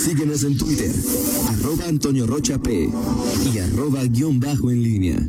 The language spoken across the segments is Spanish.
Síguenos en Twitter, arroba Antonio Rocha P y arroba guion bajo en línea.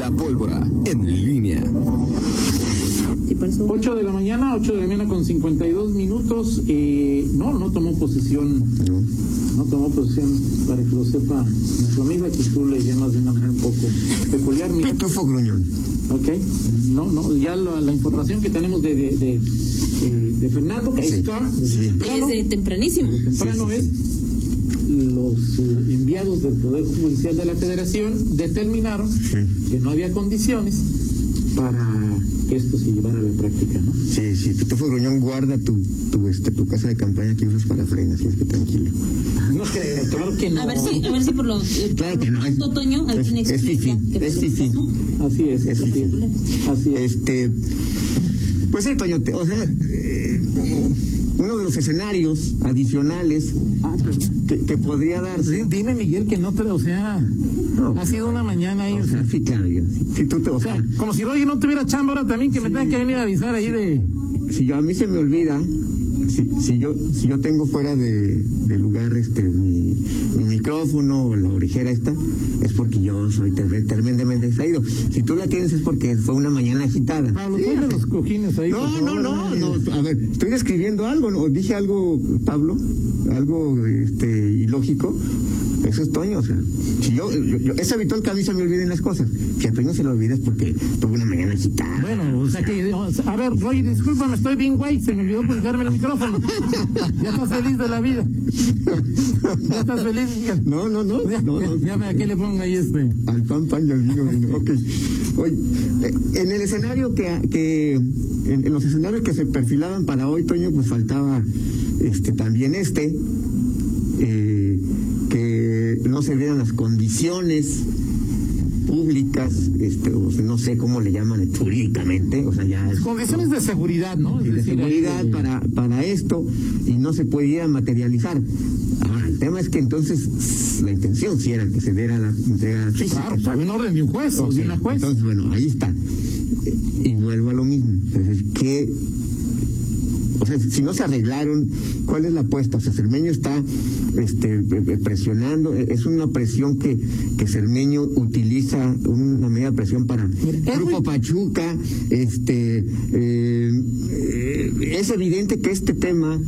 La pólvora en línea. 8 de la mañana, 8 de la mañana con 52 minutos. Eh, no, no tomó posición. No tomó posición para que lo sepa nuestro amigo, que tú le llamas de una manera un poco peculiar. Mira. Pitufo gruñón. Ok, no, no, ya la, la información que tenemos de, de, de, eh, de Fernando, que Sí, está sí. temprano, Desde tempranísimo. temprano es los eh, enviados del Poder Judicial de la Federación determinaron que no había condiciones para que esto se llevara a la práctica, ¿no? Sí, sí, Pitufo gruñón guarda tu, tu, este, tu casa de campaña que usas para frenas, así es que tranquilo. No creo, claro que no. A ver si, a ver si por lo. eh, Claro que no. Es, Otoño, es, qué es que fifí. pasó. Así es, Es así es. Así es. Este, pues sí, Toño, o sea, eh, uno de los escenarios adicionales Ah, que, que podría darse. Dime, Miguel, que no te, o sea, No. ha sido una mañana ahí, O sea, sí, claro, yo- si tú te, o o sea, sea, como si Roger no tuviera chamba ahora también, que me tengan que venir a avisar ahí de... si yo, a mí se me olvida, si, si yo si yo tengo fuera de, de lugar este mi, mi micrófono o la orejera esta, es porque yo soy tremendamente distraído. Si tú la tienes es porque fue una mañana agitada. Pablo, Sí, ponle los cojines ahí. No, no, no, no, a ver, estoy describiendo algo, ¿no? dije algo, Pablo, algo este ilógico. Eso es Toño, o sea, si yo, yo- yo- es habitual que a mí se me olviden las cosas. Si a Toño se lo olvida es porque tuve una mañana agitada. Bueno, sea que, o sea, a ver, Roger, discúlpame, estoy bien güey, se me olvidó ponerme el micrófono. ya estás feliz de la vida. ya estás feliz. No, no, no, Ya, no, no. ya, ya me a qué le pongo ahí este. Al pan, pan y al vino, vino. Ok. Oye, eh, en el escenario que, que en, en los escenarios que se perfilaban para hoy, Toño, pues faltaba este también este, eh, que no se dieran las condiciones públicas, este, o sea, no sé cómo le llaman jurídicamente, o sea, ya es Condiciones de seguridad, ¿no? De decir, seguridad eh, para, para esto y no se podía materializar. Ahora, el tema es que entonces la intención sí era que se diera la entrega física. Claro, un orden de un juez o de una juez. Entonces, bueno, ahí está. Eh, Y vuelvo a lo mismo. Entonces, ¿qué? O sea, si no se arreglaron, ¿cuál es la apuesta? O sea, Cermeño está este, eh, eh, presionando, eh, es una presión que, que Cermeño utiliza, una medida de presión para Grupo Pachuca, este, eh, es evidente que este tema,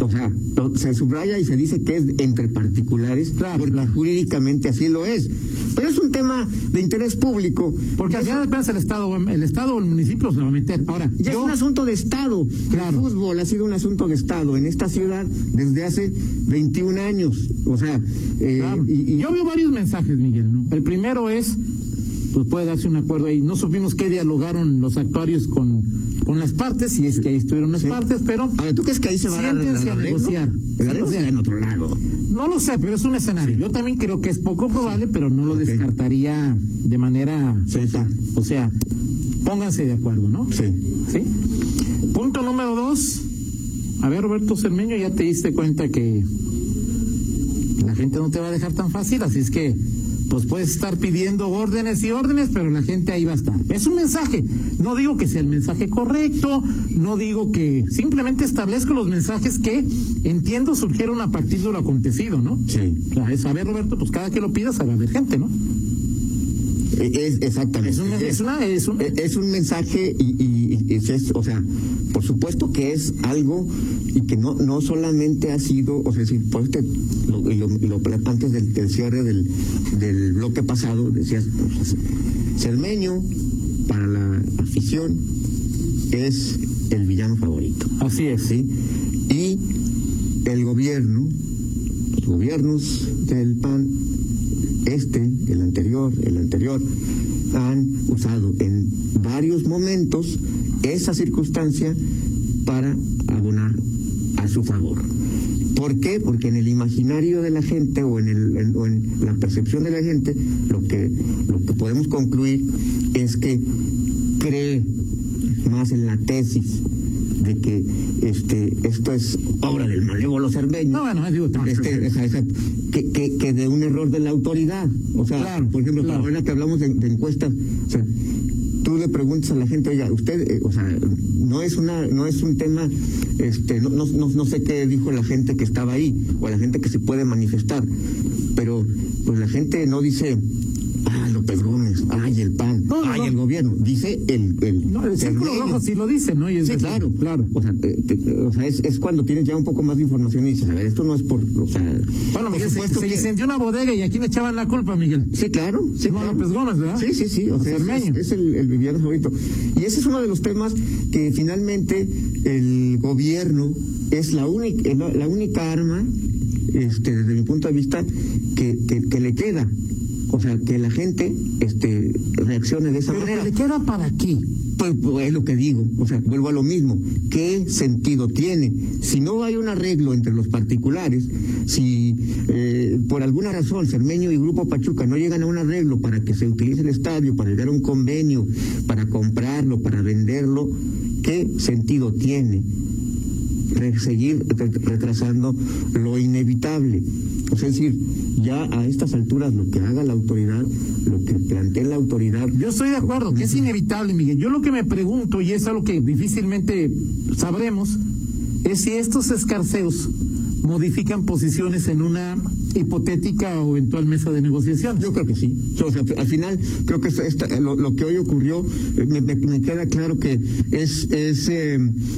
o sea, se subraya y se dice que es entre particulares, Claro, porque claro. jurídicamente así lo es. Pero es un tema de interés público, Porque al final de el Estado, el Estado o el municipio se va a meter. Ahora, ya yo, es un asunto de Estado. Claro. El fútbol ha sido un asunto de Estado en esta ciudad desde hace 21 años. O sea, eh, claro, y, y- yo veo varios mensajes, Miguel. ¿no? El primero es, pues puede darse un acuerdo ahí. No supimos qué dialogaron los actuarios con, con las partes, si es que ahí estuvieron las Sí. partes, pero Ahora, ¿tú crees que ahí se va a a negociar. En otro lado. no lo sé, pero es un escenario. Yo también creo que es poco probable, pero no lo descartaría de manera. O sea, pónganse de acuerdo, ¿no? Sí. ¿Sí? Punto número dos. A ver, Roberto Cermeño, ya te diste cuenta que la gente no te va a dejar tan fácil, así es que pues puedes estar pidiendo órdenes y órdenes, pero la gente ahí va a estar. Es un mensaje. No digo que sea el mensaje correcto, no digo que simplemente establezco los mensajes que entiendo surgieron a partir de lo acontecido, ¿no? Sí. Es, a ver, Roberto, pues cada que lo pidas, a haber gente, ¿no? Es, exactamente. Es un, es una, es un, Eh, Es un mensaje y, y- y es, es- o sea, por supuesto que es algo y que no no solamente ha sido, o sea, si por este, lo, lo, lo- antes del, del cierre del, del bloque pasado, decías, pues, Cermeño, para la afición, es el villano favorito. así es. ¿sí? Y el gobierno, los gobiernos del PAN, este, el anterior, el anterior, han usado en varios momentos esa circunstancia para abonar a su favor. ¿Por qué? Porque en el imaginario de la gente o en, el, en- o en la percepción de la gente, lo que, lo que podemos concluir es que cree más en la tesis de que este esto es obra del malévolo cermeño. No, bueno, digo, Este, esa- esa- que, que, que de un error de la autoridad. O sea, Claro, por ejemplo, claro. ahora que hablamos de, de encuestas, o sea, tú le preguntas a la gente, oiga, usted, eh, o sea, no es una, no es un tema, este, no, no, no, no sé qué dijo la gente que estaba ahí, o la gente que se puede manifestar, pero pues la gente no dice, ah, López Gómez, ay, el PAN, No, ay, no. el gobierno, dice el... el No, el círculo rojo sí lo dice, ¿no? Y es Sí, claro, claro. O sea, te- te- o sea es, es cuando tienes ya un poco más de información y dices, a ver, esto no es por, o sea, Bueno, por se, se que- incendió una bodega y aquí le echaban la culpa, Miguel. Sí, claro. Sí, claro. López Gómez, ¿verdad? Sí, sí, sí. O sea, es, el, el villano favorito. Y ese es uno de los temas que finalmente el gobierno es la única, la, la única arma, este, desde mi punto de vista, que, que, que le queda. O sea, que la gente este, reaccione de esa Pero manera. ¿le queda para qué? Pues, pues, es lo que digo, o sea, vuelvo a lo mismo. ¿Qué sentido tiene? Si no hay un arreglo entre los particulares, si eh, por alguna razón Cermeño y Grupo Pachuca no llegan a un arreglo para que se utilice el estadio, para llegar a un convenio, para comprarlo, para venderlo, ¿qué sentido tiene? Seguir re- retrasando lo inevitable. Es decir, ya a estas alturas lo que haga la autoridad, lo que plantee la autoridad, Yo estoy de acuerdo, que es inevitable, Miguel. Yo lo que me pregunto, y es algo que difícilmente sabremos, es si estos escarceos modifican posiciones en una hipotética o eventual mesa de negociación. Yo creo que sí. O sea, al final, creo que esta- lo, que hoy ocurrió, eh, me, queda claro que es, es, eh,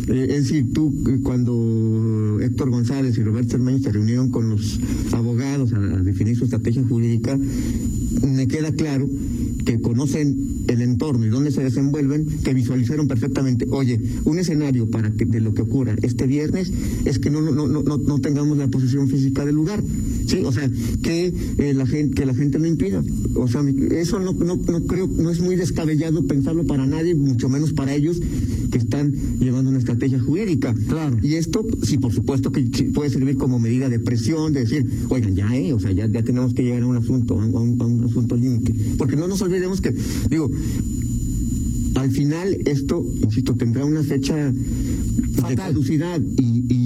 eh, es decir, tú eh, cuando Héctor González y Roberto Cermeño se reunieron con los abogados a, a definir su estrategia jurídica, me queda claro que conocen el entorno y dónde se desenvuelven, que visualizaron perfectamente, oye, un escenario para que de lo que ocurra este viernes es que no, no, no, no, no tengamos la posición física del lugar. Sí, o sea, que eh, la gente que la gente lo impida. O sea, eso no, no, no creo, no es muy descabellado pensarlo para nadie, mucho menos para ellos que están llevando una estrategia jurídica. Claro. Y esto, sí, por supuesto que puede servir como medida de presión, de decir, oigan, ya, eh, o sea, ya, ya tenemos que llegar a un asunto, a un, a un- asunto límite. Porque no nos olvidemos que, digo, al final esto, insisto, tendrá una fecha de Fatal. caducidad y, y,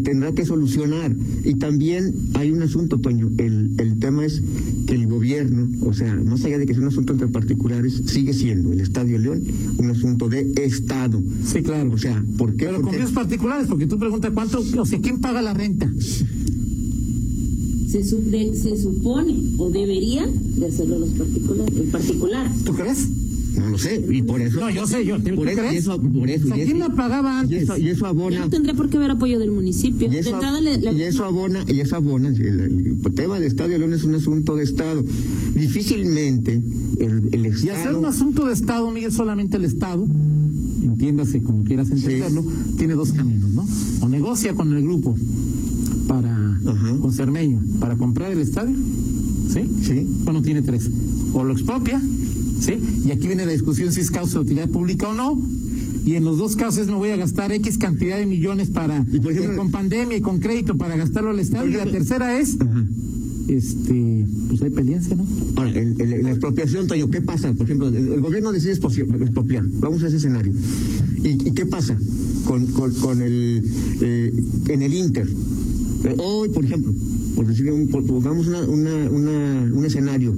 tendrá que solucionar. Y también hay un asunto, Toño, el, el tema es que el gobierno, o sea, más allá de que sea un asunto entre particulares, sigue siendo el Estadio León un asunto de Estado. Sí, claro. O sea, ¿por qué? Pero con Porque- fines particulares, porque tú preguntas cuánto, o sea, ¿quién paga la renta? Se, su- de- se supone o debería de hacerlo los particulares, el particular. ¿Tú crees? No lo sé, y por eso. No, yo sé, yo. ¿tú Por eso, crees? y eso, por eso, O sea, y ¿quién eso- la pagaba y antes? eso, y eso abona. no tendría por qué haber apoyo del municipio. Y de eso, entrada le- le- y eso abona, y eso abona, el, el tema del Estadio León es un asunto de Estado. Difícilmente el, el Y hacer Estado. un asunto de Estado, Miguel, solamente el Estado, entiéndase como quieras entenderlo, tiene dos caminos, ¿no? O negocia con el grupo para, Ajá. con Cermeño, para comprar el estadio, ¿sí? Sí. Bueno, tiene tres. O lo expropia, ¿sí? Y aquí viene la discusión si es causa de utilidad pública o no. Y en los dos casos me voy a gastar X cantidad de millones para, por ejemplo- eh, con pandemia y con crédito para gastarlo al estadio. Y la ejemplo- tercera es, Ajá. este, pues hay peliencia, ¿no? Ahora, el- el- la expropiación, Toño, ¿qué pasa? Por ejemplo, el, el gobierno decide expropiar. Vamos a ese escenario. ¿Y, y qué pasa con, con, con el eh, en el Inter? Eh, hoy, por ejemplo, por decir un, pongamos una, una, una- un escenario.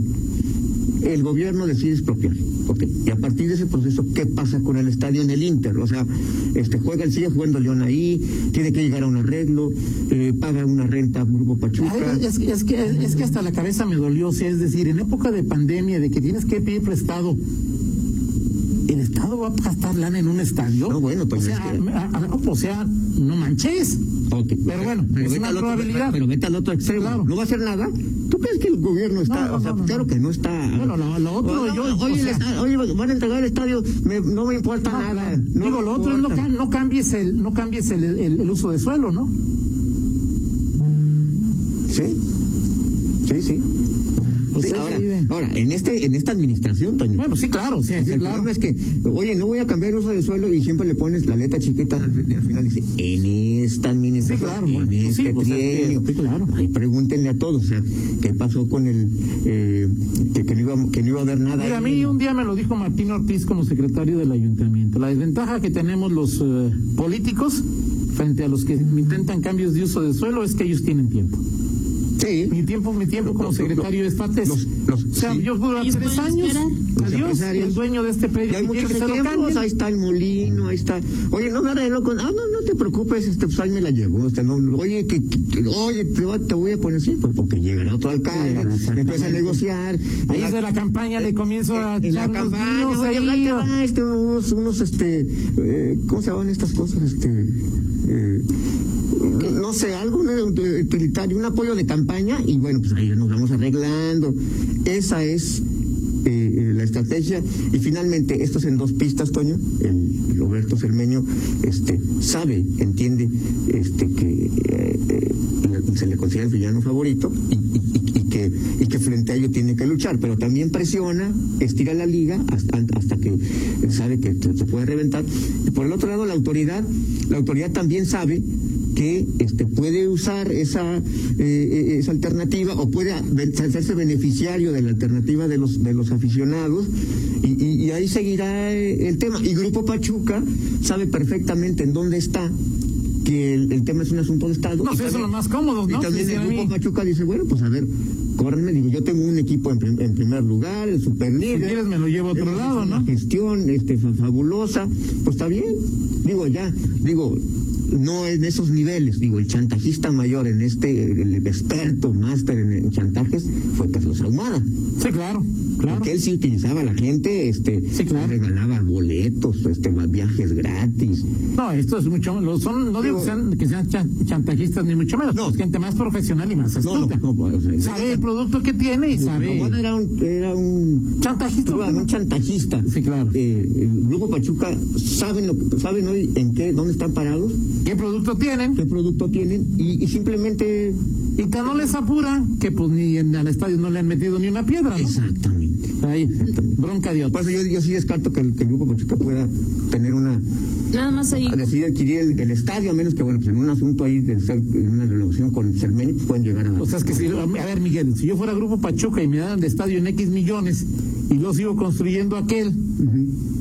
El gobierno decide expropiar. Ok. Y a partir de ese proceso, ¿qué pasa con el estadio en el Inter? O sea, este juega, sigue jugando León ahí, tiene que llegar a un arreglo, eh, paga una renta a Grupo Pachuca. Ay, es, es que, es que hasta la cabeza me dolió, o es decir, en época de pandemia, de que tienes que pedir prestado, ¿el Estado va a gastar lana en un estadio? No, bueno, pues o sea, es que- a- a- o sea, no manches. Ok, Pero bueno, es vete una otro- probabilidad. pero vete al otro extremo. Claro. ¿No va a hacer nada? ¿Tú crees que el gobierno está.? No, no, o sea, no, claro que no está. Bueno, lo- lo otro, No, yo- oye, o sea- van a entregar el estadio, me- no me importa nada. Digo, lo otro es no, importa. cam- no cambies el, no cambies el, el- el uso de suelo, ¿no? Sí. Sí, sí. Pues ahora, en este, en esta administración, Toño. Bueno, sí, claro, sí, sí, el claro. problema es que, oye, no voy a cambiar uso del suelo y siempre le pones la letra chiquita al, al final dice, en esta administración, Sí, claro, en bueno, pues sí, este trienio. sí, claro. Ahí pregúntenle a todos, o sea, ¿qué pasó con el, eh, que, que no iba, que no iba a haber nada? Mira, a mí un día me lo dijo Martín Ortiz como secretario del ayuntamiento. La desventaja que tenemos los eh, políticos frente a los que intentan cambios de uso de suelo es que ellos tienen tiempo. Sí. Mi tiempo, mi tiempo como Los- secretario de los- o sea, sí. yo duro tres años. Adiós. El dueño de este Y predio. hay muchos ejemplos, ahí está el molino, ahí está. Oye, no me arreglo con. Ah, no, no te preocupes, este, pues ahí me la llevó. Este, no, oye, que, que- oye, te, voy- te voy a poner así, pues porque llegará otro alcalde, empieza a negociar. Ahí es de la campaña le comienzo a en la campaña, oye, ahí, va, este, unos, unos, este, eh, ¿cómo se llaman estas cosas? Este, eh, no sé, algo utilitario, un apoyo de campaña y bueno, pues ahí nos vamos arreglando. Esa es eh, eh, la estrategia y finalmente esto es en dos pistas, Toño. El Roberto Cermeño este, sabe, entiende este, que eh, eh, se le considera el villano favorito y, y- que, y que frente a ello tiene que luchar, pero también presiona, estira la liga hasta, hasta que sabe que se puede reventar. Y por el otro lado, la autoridad, la autoridad también sabe que este puede usar esa eh, eh, esa alternativa o puede hacerse beneficiario de la alternativa de los de los aficionados y, y- y ahí seguirá eh, el tema y Grupo Pachuca sabe perfectamente en dónde está que el, el tema es un asunto de Estado. No, Y eso es lo más cómodo, Y ¿no? también Pues, el Grupo Pachuca dice, bueno, pues a ver, córrenme, digo, yo tengo un equipo en, prim- en primer lugar, el Superlíder. Si quieres me lo llevo a otro lado, ¿no? Una gestión este, fa- fabulosa, pues está bien. Digo, ya, digo, no en esos niveles, digo, el chantajista mayor en este, el experto, máster en, chantajes, fue Carlos Ahumada. Sí, claro, claro. Porque él sí utilizaba a la gente, este, Sí, claro. regalaba boletos, este, viajes gratis. No, esto es mucho, lo son, no digo que sean, que sean chan- chantajistas ni mucho menos, No. es gente más profesional y más No, no, astuta. no, o sea, sabe el producto que tiene y sabe. Era un, era un Chantajista. un chantajista. Sí, claro. Eh, el Grupo Pachuca saben lo saben hoy en qué, dónde están parados, ¿Qué producto tienen? qué producto tienen y, y simplemente Y que no les apura, que pues ni en al estadio no le han metido ni una piedra, ¿no? exactamente. Ahí, bronca de Por otro. eso yo, yo sí descarto que el, que el Grupo Pachuca pueda tener una Nada más ahí. a decidir adquirir el, el estadio a menos que bueno pues en un asunto ahí de ser en una relación con Cermeño pues pueden llegar a O sea, es que si, a ver, Miguel, si yo fuera Grupo Pachuca y me dan de estadio en X millones y lo sigo construyendo aquel,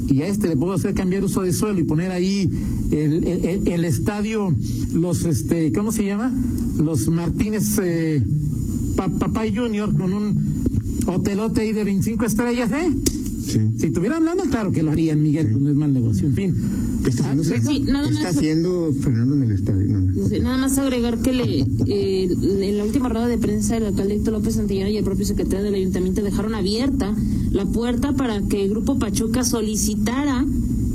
y a este le puedo hacer cambiar uso de suelo y poner ahí el, el- el- estadio, los, este, ¿cómo se llama? Los Martínez eh, Pa- Papay Junior con un hotelote ahí de 25 estrellas, ¿eh? sí. Si tuvieran lana, claro que lo harían, Miguel, pues no es mal negocio, en fin. ¿Qué está haciendo, Ah, sí, nada ¿Qué está más. haciendo Fernando en el estadio? No, no. Dice, Nada más agregar que le, eh, en la última rueda de prensa el alcalde Héctor López Santillana y el propio secretario del ayuntamiento dejaron abierta la puerta para que el Grupo Pachuca solicitara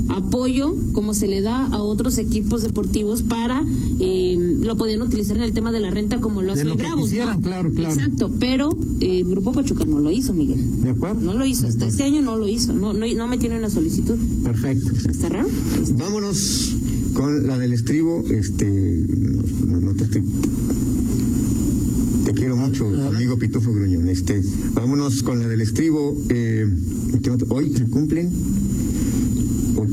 apoyo como se le da a otros equipos deportivos para eh, lo podían utilizar en el tema de la renta como lo De hace lo el que Bravos claro, claro. exacto pero eh, el Grupo Pachuca no lo hizo Miguel ¿De acuerdo? no lo hizo hasta este año no lo hizo no no, no me tiene una solicitud Perfecto. está raro Vámonos con la del estribo. Este, no te estoy. Te quiero mucho, amigo Pitufo Gruñón. Este, vámonos con la del estribo. Eh, hoy se cumplen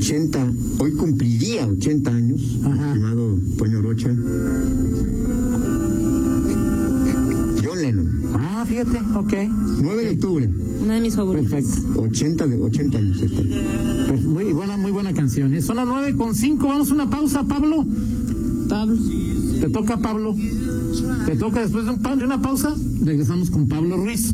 80, hoy cumpliría 80 años, Ajá. estimado Toño Rocha. John Lennon, Ah, fíjate, ok. 9 de octubre, una de mis favoritas Perfecto. 80 de 80 años. Este. Pues muy buena, muy buena canción. ¿eh? Son las nueve con cinco. Vamos a una pausa, Pablo. Pablo Te toca, Pablo. Te toca después de, un pa- de una pausa. Regresamos con Pablo Ruiz.